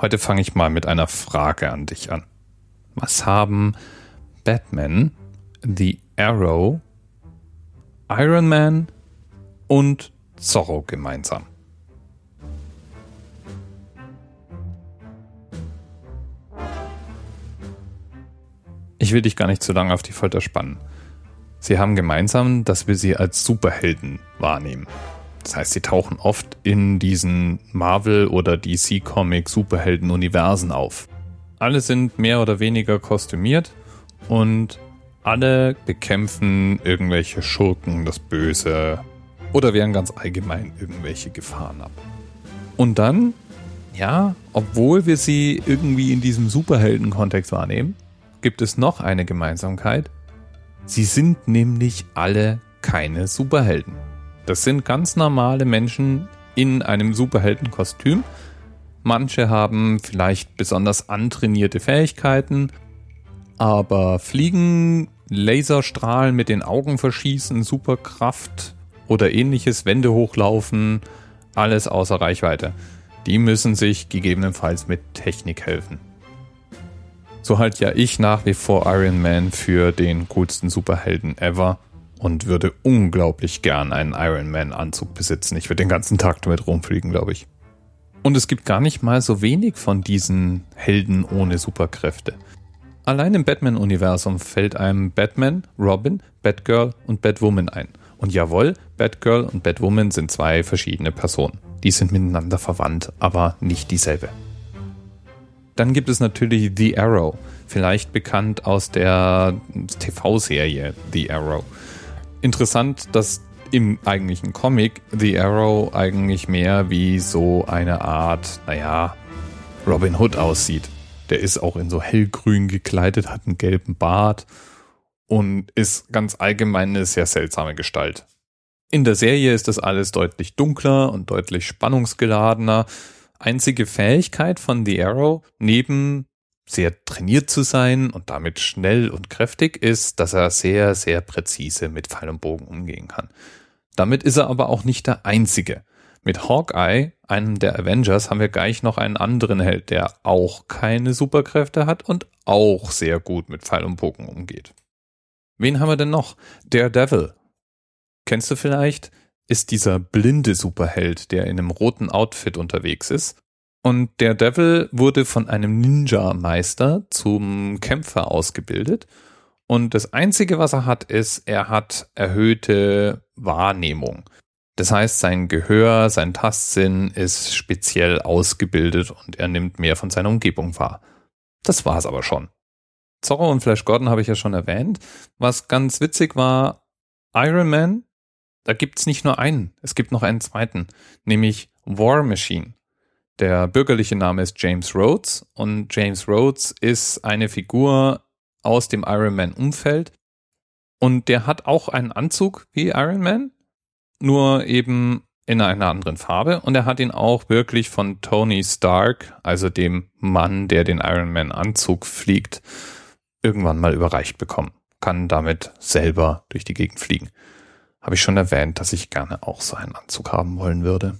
Heute fange ich mal mit einer Frage an dich an. Was haben Batman, The Arrow, Iron Man und Zorro gemeinsam? Ich will dich gar nicht zu lange auf die Folter spannen. Sie haben gemeinsam, dass wir sie als Superhelden wahrnehmen. Das heißt, sie tauchen oft in diesen Marvel- oder DC-Comic-Superhelden-Universen auf. Alle sind mehr oder weniger kostümiert und alle bekämpfen irgendwelche Schurken, das Böse oder wehren ganz allgemein irgendwelche Gefahren ab. Und dann, ja, obwohl wir sie irgendwie in diesem Superhelden-Kontext wahrnehmen, gibt es noch eine Gemeinsamkeit. Sie sind nämlich alle keine Superhelden. Das sind ganz normale Menschen in einem Superheldenkostüm. Manche haben vielleicht besonders antrainierte Fähigkeiten, aber Fliegen, Laserstrahlen mit den Augen verschießen, Superkraft oder ähnliches, Wände hochlaufen, alles außer Reichweite. Die müssen sich gegebenenfalls mit Technik helfen. So halt ja ich nach wie vor Iron Man für den coolsten Superhelden ever und würde unglaublich gern einen Iron Man Anzug besitzen. Ich würde den ganzen Tag damit rumfliegen, glaube ich. Und es gibt gar nicht mal so wenig von diesen Helden ohne Superkräfte. Allein im Batman-Universum fällt einem Batman, Robin, Batgirl und Batwoman ein. Und jawohl, Batgirl und Batwoman sind zwei verschiedene Personen. Die sind miteinander verwandt, aber nicht dieselbe. Dann gibt es natürlich The Arrow, vielleicht bekannt aus der TV-Serie The Arrow. Interessant, dass im eigentlichen Comic The Arrow eigentlich mehr wie so eine Art, naja, Robin Hood aussieht. Der ist auch in so hellgrün gekleidet, hat einen gelben Bart und ist ganz allgemein eine sehr seltsame Gestalt. In der Serie ist das alles deutlich dunkler und deutlich spannungsgeladener einzige Fähigkeit von The Arrow, neben sehr trainiert zu sein und damit schnell und kräftig ist, dass er sehr, sehr präzise mit Pfeil und Bogen umgehen kann. Damit ist er aber auch nicht der Einzige. Mit Hawkeye, einem der Avengers, haben wir gleich noch einen anderen Held, der auch keine Superkräfte hat und auch sehr gut mit Pfeil und Bogen umgeht. Wen haben wir denn noch? Daredevil. Kennst du vielleicht? ist dieser blinde Superheld, der in einem roten Outfit unterwegs ist. Und der Devil wurde von einem Ninja-Meister zum Kämpfer ausgebildet. Und das Einzige, was er hat, ist, er hat erhöhte Wahrnehmung. Das heißt, sein Gehör, sein Tastsinn ist speziell ausgebildet und er nimmt mehr von seiner Umgebung wahr. Das war's aber schon. Zorro und Flash Gordon habe ich ja schon erwähnt. Was ganz witzig war, Iron Man da gibt's nicht nur einen, es gibt noch einen zweiten, nämlich War Machine. Der bürgerliche Name ist James Rhodes und James Rhodes ist eine Figur aus dem Iron Man Umfeld und der hat auch einen Anzug wie Iron Man, nur eben in einer anderen Farbe und er hat ihn auch wirklich von Tony Stark, also dem Mann, der den Iron Man Anzug fliegt, irgendwann mal überreicht bekommen. Kann damit selber durch die Gegend fliegen habe ich schon erwähnt, dass ich gerne auch so einen Anzug haben wollen würde.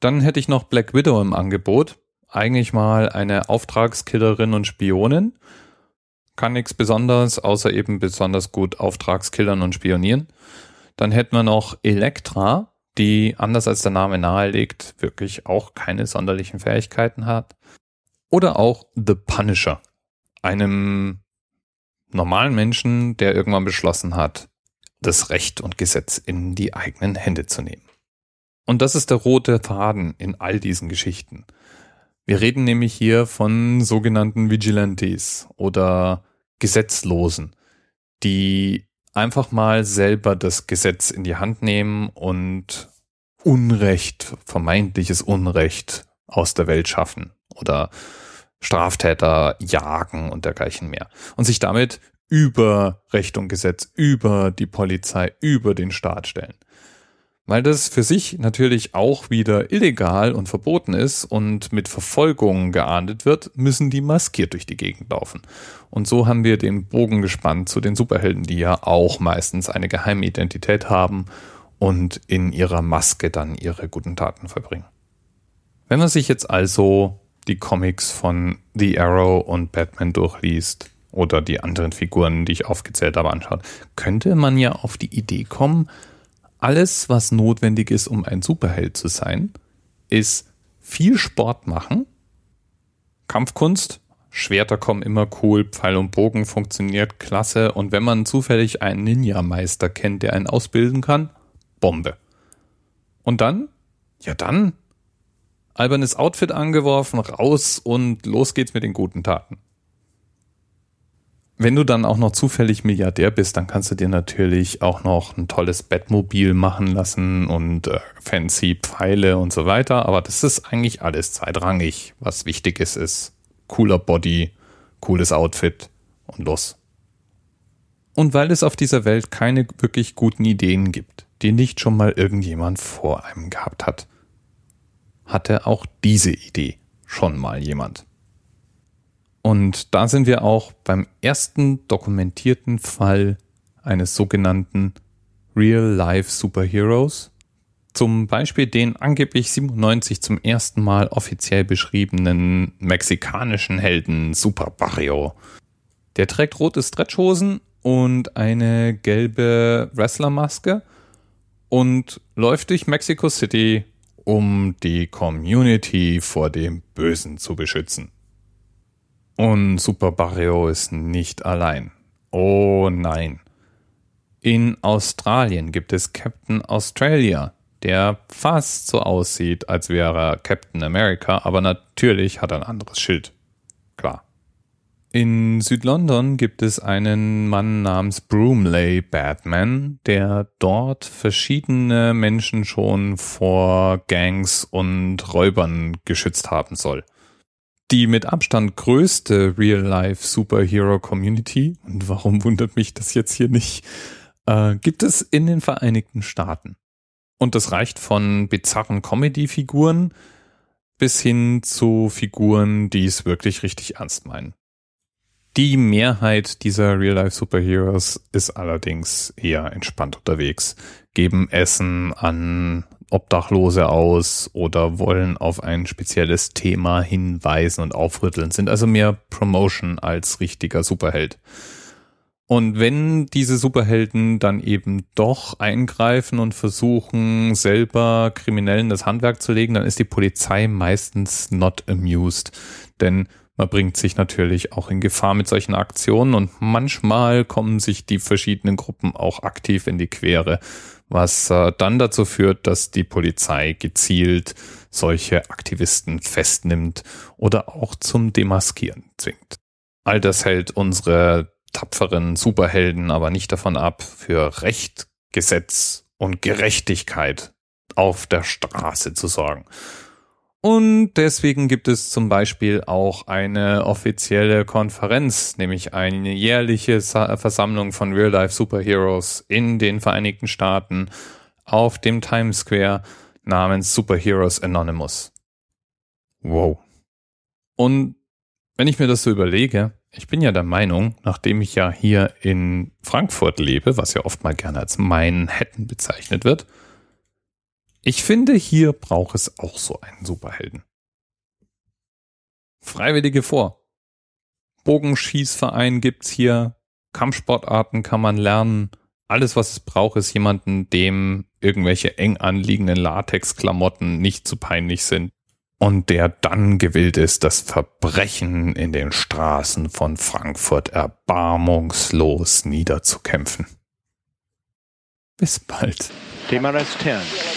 Dann hätte ich noch Black Widow im Angebot. Eigentlich mal eine Auftragskillerin und Spionin. Kann nichts Besonderes, außer eben besonders gut Auftragskillern und spionieren. Dann hätten wir noch Elektra, die anders als der Name nahelegt, wirklich auch keine sonderlichen Fähigkeiten hat. Oder auch The Punisher, einem normalen Menschen, der irgendwann beschlossen hat, das Recht und Gesetz in die eigenen Hände zu nehmen. Und das ist der rote Faden in all diesen Geschichten. Wir reden nämlich hier von sogenannten Vigilantes oder Gesetzlosen, die einfach mal selber das Gesetz in die Hand nehmen und Unrecht, vermeintliches Unrecht aus der Welt schaffen oder Straftäter jagen und dergleichen mehr und sich damit über Recht und Gesetz, über die Polizei, über den Staat stellen. Weil das für sich natürlich auch wieder illegal und verboten ist und mit Verfolgung geahndet wird, müssen die maskiert durch die Gegend laufen. Und so haben wir den Bogen gespannt zu den Superhelden, die ja auch meistens eine geheime Identität haben und in ihrer Maske dann ihre guten Taten verbringen. Wenn man sich jetzt also die Comics von The Arrow und Batman durchliest oder die anderen Figuren, die ich aufgezählt habe, anschaut, könnte man ja auf die Idee kommen, alles, was notwendig ist, um ein Superheld zu sein, ist viel Sport machen, Kampfkunst, Schwerter kommen immer cool, Pfeil und Bogen funktioniert klasse und wenn man zufällig einen Ninja-Meister kennt, der einen ausbilden kann, Bombe. Und dann? Ja dann. Albernes Outfit angeworfen, raus und los geht's mit den guten Taten. Wenn du dann auch noch zufällig Milliardär bist, dann kannst du dir natürlich auch noch ein tolles Bettmobil machen lassen und äh, fancy Pfeile und so weiter. Aber das ist eigentlich alles zweitrangig. Was wichtig ist, ist cooler Body, cooles Outfit und los. Und weil es auf dieser Welt keine wirklich guten Ideen gibt, die nicht schon mal irgendjemand vor einem gehabt hat, hatte auch diese Idee schon mal jemand. Und da sind wir auch beim ersten dokumentierten Fall eines sogenannten Real-Life Superheroes. Zum Beispiel den angeblich 97 zum ersten Mal offiziell beschriebenen mexikanischen Helden Super Barrio. Der trägt rote Stretchhosen und eine gelbe Wrestlermaske und läuft durch Mexico City, um die Community vor dem Bösen zu beschützen. Und Super Barrio ist nicht allein. Oh nein. In Australien gibt es Captain Australia, der fast so aussieht, als wäre er Captain America, aber natürlich hat er ein anderes Schild. Klar. In Südlondon gibt es einen Mann namens Broomley Batman, der dort verschiedene Menschen schon vor Gangs und Räubern geschützt haben soll die mit Abstand größte Real-Life-Superhero-Community, und warum wundert mich das jetzt hier nicht, äh, gibt es in den Vereinigten Staaten. Und das reicht von bizarren Comedy-Figuren bis hin zu Figuren, die es wirklich richtig ernst meinen. Die Mehrheit dieser Real-Life-Superheroes ist allerdings eher entspannt unterwegs, geben Essen an Obdachlose aus oder wollen auf ein spezielles Thema hinweisen und aufrütteln, sind also mehr Promotion als richtiger Superheld. Und wenn diese Superhelden dann eben doch eingreifen und versuchen, selber Kriminellen das Handwerk zu legen, dann ist die Polizei meistens not amused. Denn man bringt sich natürlich auch in Gefahr mit solchen Aktionen und manchmal kommen sich die verschiedenen Gruppen auch aktiv in die Quere was äh, dann dazu führt, dass die Polizei gezielt solche Aktivisten festnimmt oder auch zum Demaskieren zwingt. All das hält unsere tapferen Superhelden aber nicht davon ab, für Recht, Gesetz und Gerechtigkeit auf der Straße zu sorgen. Und deswegen gibt es zum Beispiel auch eine offizielle Konferenz, nämlich eine jährliche Versammlung von Real-Life Superheroes in den Vereinigten Staaten auf dem Times Square namens Superheroes Anonymous. Wow. Und wenn ich mir das so überlege, ich bin ja der Meinung, nachdem ich ja hier in Frankfurt lebe, was ja oft mal gerne als Manhattan bezeichnet wird, ich finde, hier braucht es auch so einen Superhelden. Freiwillige vor. Bogenschießverein gibt's hier. Kampfsportarten kann man lernen. Alles, was es braucht, ist jemanden, dem irgendwelche eng anliegenden Latexklamotten nicht zu peinlich sind und der dann gewillt ist, das Verbrechen in den Straßen von Frankfurt erbarmungslos niederzukämpfen. Bis bald. TMRS 10,